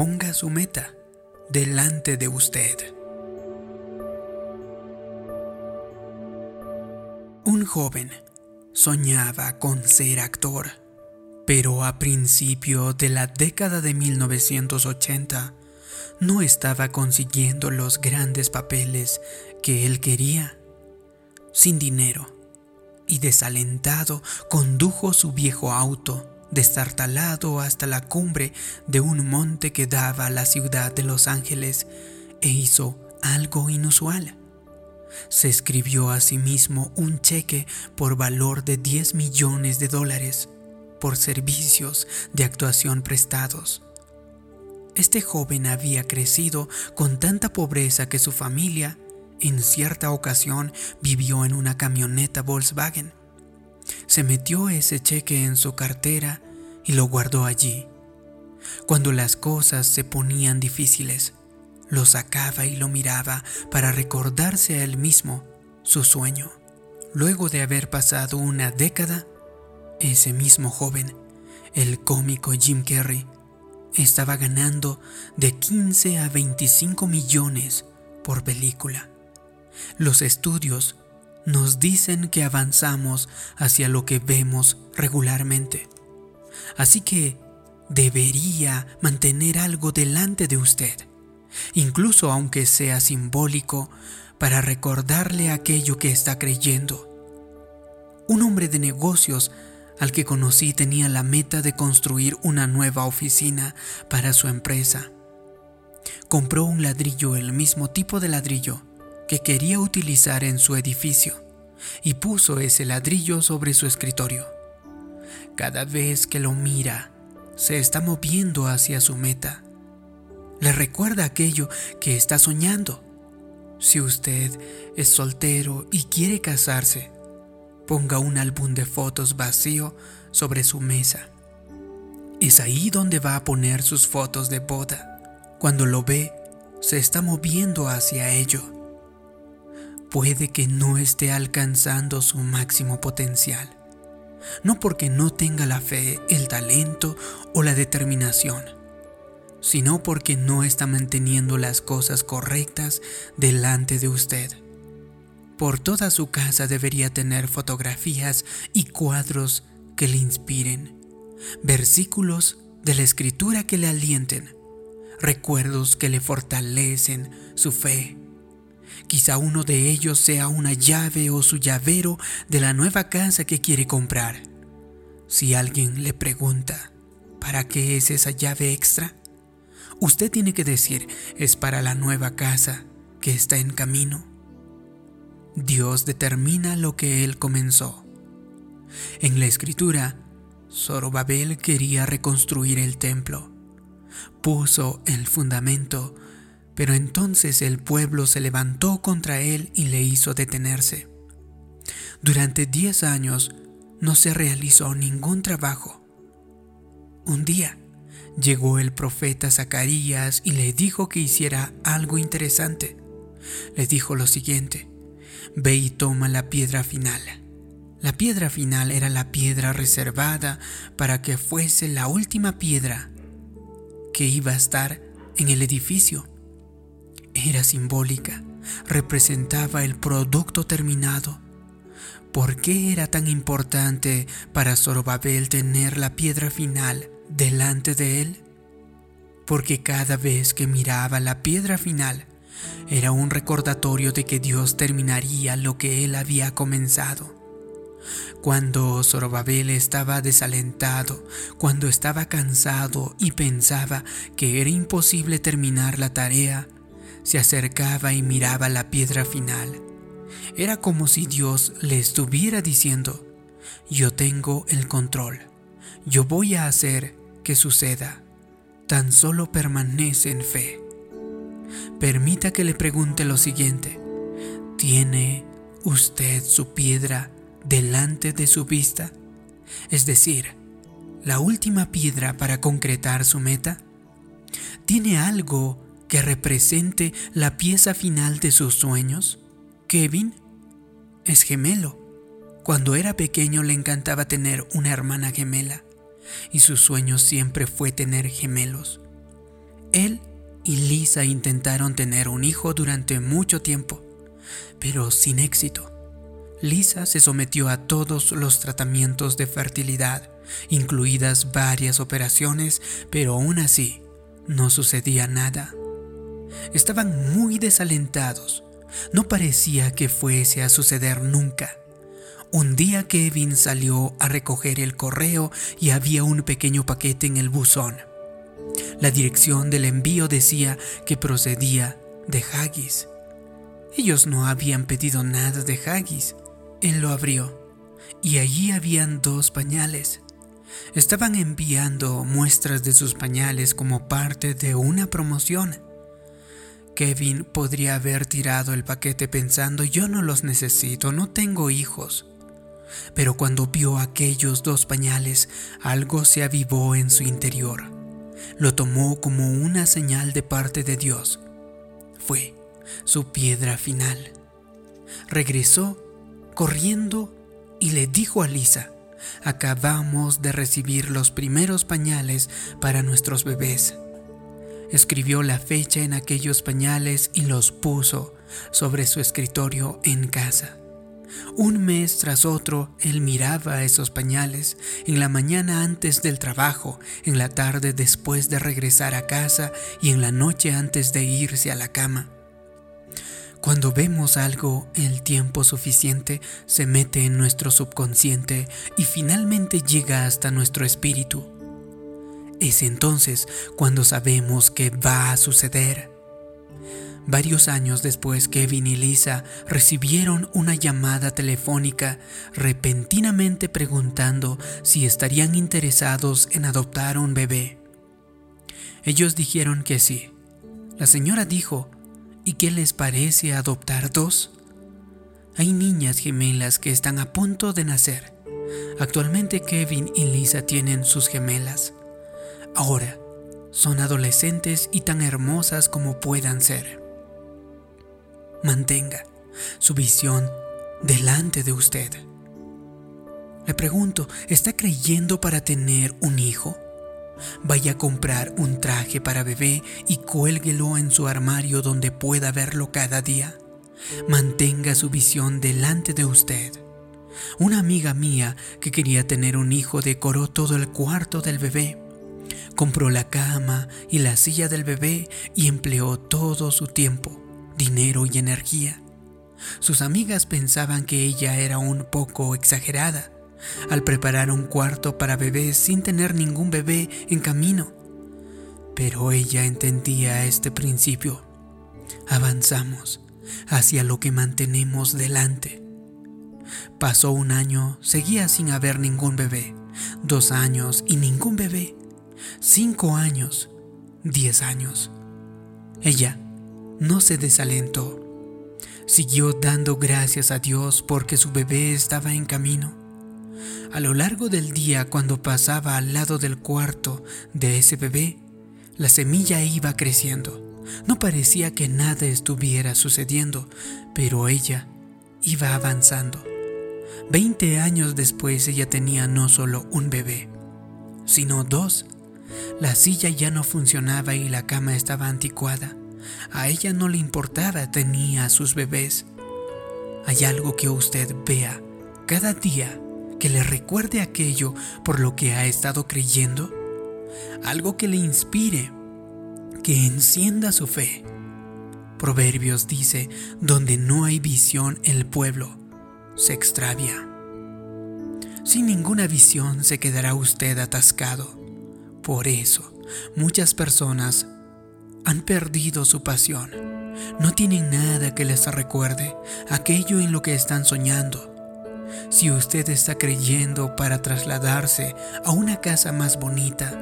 ponga su meta delante de usted. Un joven soñaba con ser actor, pero a principio de la década de 1980 no estaba consiguiendo los grandes papeles que él quería. Sin dinero y desalentado, condujo su viejo auto destartalado hasta la cumbre de un monte que daba a la ciudad de Los Ángeles e hizo algo inusual se escribió a sí mismo un cheque por valor de 10 millones de dólares por servicios de actuación prestados. Este joven había crecido con tanta pobreza que su familia en cierta ocasión vivió en una camioneta Volkswagen. Se metió ese cheque en su cartera y lo guardó allí. Cuando las cosas se ponían difíciles, lo sacaba y lo miraba para recordarse a él mismo su sueño. Luego de haber pasado una década, ese mismo joven, el cómico Jim Carrey, estaba ganando de 15 a 25 millones por película. Los estudios nos dicen que avanzamos hacia lo que vemos regularmente. Así que debería mantener algo delante de usted incluso aunque sea simbólico, para recordarle aquello que está creyendo. Un hombre de negocios al que conocí tenía la meta de construir una nueva oficina para su empresa. Compró un ladrillo, el mismo tipo de ladrillo que quería utilizar en su edificio, y puso ese ladrillo sobre su escritorio. Cada vez que lo mira, se está moviendo hacia su meta le recuerda aquello que está soñando. Si usted es soltero y quiere casarse, ponga un álbum de fotos vacío sobre su mesa. Es ahí donde va a poner sus fotos de boda. Cuando lo ve, se está moviendo hacia ello. Puede que no esté alcanzando su máximo potencial, no porque no tenga la fe, el talento o la determinación sino porque no está manteniendo las cosas correctas delante de usted. Por toda su casa debería tener fotografías y cuadros que le inspiren, versículos de la escritura que le alienten, recuerdos que le fortalecen su fe. Quizá uno de ellos sea una llave o su llavero de la nueva casa que quiere comprar. Si alguien le pregunta, ¿para qué es esa llave extra? Usted tiene que decir, es para la nueva casa que está en camino. Dios determina lo que Él comenzó. En la escritura, Zorobabel quería reconstruir el templo. Puso el fundamento, pero entonces el pueblo se levantó contra él y le hizo detenerse. Durante diez años no se realizó ningún trabajo. Un día, llegó el profeta Zacarías y le dijo que hiciera algo interesante. Le dijo lo siguiente, ve y toma la piedra final. La piedra final era la piedra reservada para que fuese la última piedra que iba a estar en el edificio. Era simbólica, representaba el producto terminado. ¿Por qué era tan importante para Zorobabel tener la piedra final delante de él, porque cada vez que miraba la piedra final, era un recordatorio de que Dios terminaría lo que él había comenzado. Cuando Zorobabel estaba desalentado, cuando estaba cansado y pensaba que era imposible terminar la tarea, se acercaba y miraba la piedra final. Era como si Dios le estuviera diciendo, yo tengo el control, yo voy a hacer que suceda, tan solo permanece en fe. Permita que le pregunte lo siguiente. ¿Tiene usted su piedra delante de su vista? Es decir, la última piedra para concretar su meta. ¿Tiene algo que represente la pieza final de sus sueños? Kevin es gemelo. Cuando era pequeño le encantaba tener una hermana gemela y su sueño siempre fue tener gemelos. Él y Lisa intentaron tener un hijo durante mucho tiempo, pero sin éxito. Lisa se sometió a todos los tratamientos de fertilidad, incluidas varias operaciones, pero aún así no sucedía nada. Estaban muy desalentados. No parecía que fuese a suceder nunca. Un día Kevin salió a recoger el correo y había un pequeño paquete en el buzón. La dirección del envío decía que procedía de Haggis. Ellos no habían pedido nada de Haggis. Él lo abrió y allí habían dos pañales. Estaban enviando muestras de sus pañales como parte de una promoción. Kevin podría haber tirado el paquete pensando yo no los necesito, no tengo hijos. Pero cuando vio aquellos dos pañales, algo se avivó en su interior. Lo tomó como una señal de parte de Dios. Fue su piedra final. Regresó corriendo y le dijo a Lisa, acabamos de recibir los primeros pañales para nuestros bebés. Escribió la fecha en aquellos pañales y los puso sobre su escritorio en casa. Un mes tras otro, él miraba esos pañales, en la mañana antes del trabajo, en la tarde después de regresar a casa y en la noche antes de irse a la cama. Cuando vemos algo el tiempo suficiente, se mete en nuestro subconsciente y finalmente llega hasta nuestro espíritu. Es entonces cuando sabemos que va a suceder. Varios años después, Kevin y Lisa recibieron una llamada telefónica repentinamente preguntando si estarían interesados en adoptar un bebé. Ellos dijeron que sí. La señora dijo, ¿y qué les parece adoptar dos? Hay niñas gemelas que están a punto de nacer. Actualmente Kevin y Lisa tienen sus gemelas. Ahora, son adolescentes y tan hermosas como puedan ser. Mantenga su visión delante de usted. Le pregunto, ¿está creyendo para tener un hijo? Vaya a comprar un traje para bebé y cuélguelo en su armario donde pueda verlo cada día. Mantenga su visión delante de usted. Una amiga mía que quería tener un hijo decoró todo el cuarto del bebé. Compró la cama y la silla del bebé y empleó todo su tiempo dinero y energía. Sus amigas pensaban que ella era un poco exagerada al preparar un cuarto para bebés sin tener ningún bebé en camino. Pero ella entendía este principio. Avanzamos hacia lo que mantenemos delante. Pasó un año, seguía sin haber ningún bebé. Dos años y ningún bebé. Cinco años, diez años. Ella no se desalentó. Siguió dando gracias a Dios porque su bebé estaba en camino. A lo largo del día, cuando pasaba al lado del cuarto de ese bebé, la semilla iba creciendo. No parecía que nada estuviera sucediendo, pero ella iba avanzando. Veinte años después ella tenía no solo un bebé, sino dos. La silla ya no funcionaba y la cama estaba anticuada. A ella no le importaba, tenía a sus bebés. ¿Hay algo que usted vea cada día que le recuerde aquello por lo que ha estado creyendo? Algo que le inspire, que encienda su fe. Proverbios dice, donde no hay visión el pueblo se extravia. Sin ninguna visión se quedará usted atascado. Por eso, muchas personas han perdido su pasión. No tienen nada que les recuerde aquello en lo que están soñando. Si usted está creyendo para trasladarse a una casa más bonita,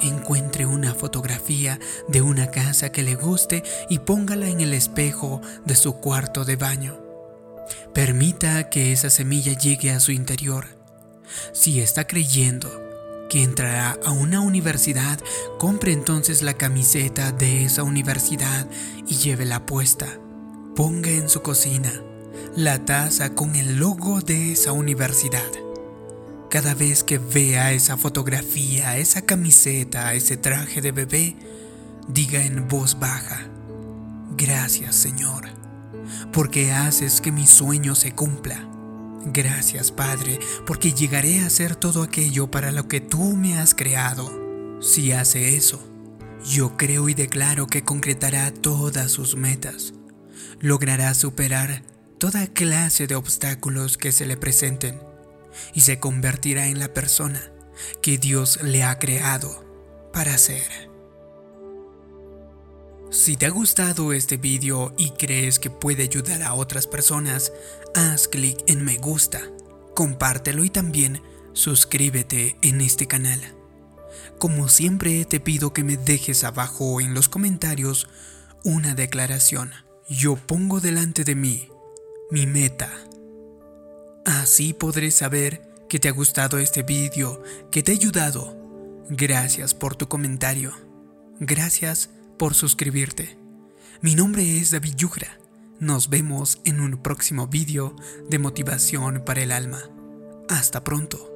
encuentre una fotografía de una casa que le guste y póngala en el espejo de su cuarto de baño. Permita que esa semilla llegue a su interior. Si está creyendo que entrará a una universidad, compre entonces la camiseta de esa universidad y llévela puesta. Ponga en su cocina la taza con el logo de esa universidad. Cada vez que vea esa fotografía, esa camiseta, ese traje de bebé, diga en voz baja, gracias Señor, porque haces que mi sueño se cumpla. Gracias Padre, porque llegaré a hacer todo aquello para lo que tú me has creado. Si hace eso, yo creo y declaro que concretará todas sus metas. Logrará superar toda clase de obstáculos que se le presenten y se convertirá en la persona que Dios le ha creado para ser. Si te ha gustado este vídeo y crees que puede ayudar a otras personas, haz clic en me gusta, compártelo y también suscríbete en este canal. Como siempre te pido que me dejes abajo en los comentarios una declaración. Yo pongo delante de mí mi meta. Así podré saber que te ha gustado este vídeo, que te ha ayudado. Gracias por tu comentario. Gracias por suscribirte. Mi nombre es David Yugra. Nos vemos en un próximo vídeo de motivación para el alma. Hasta pronto.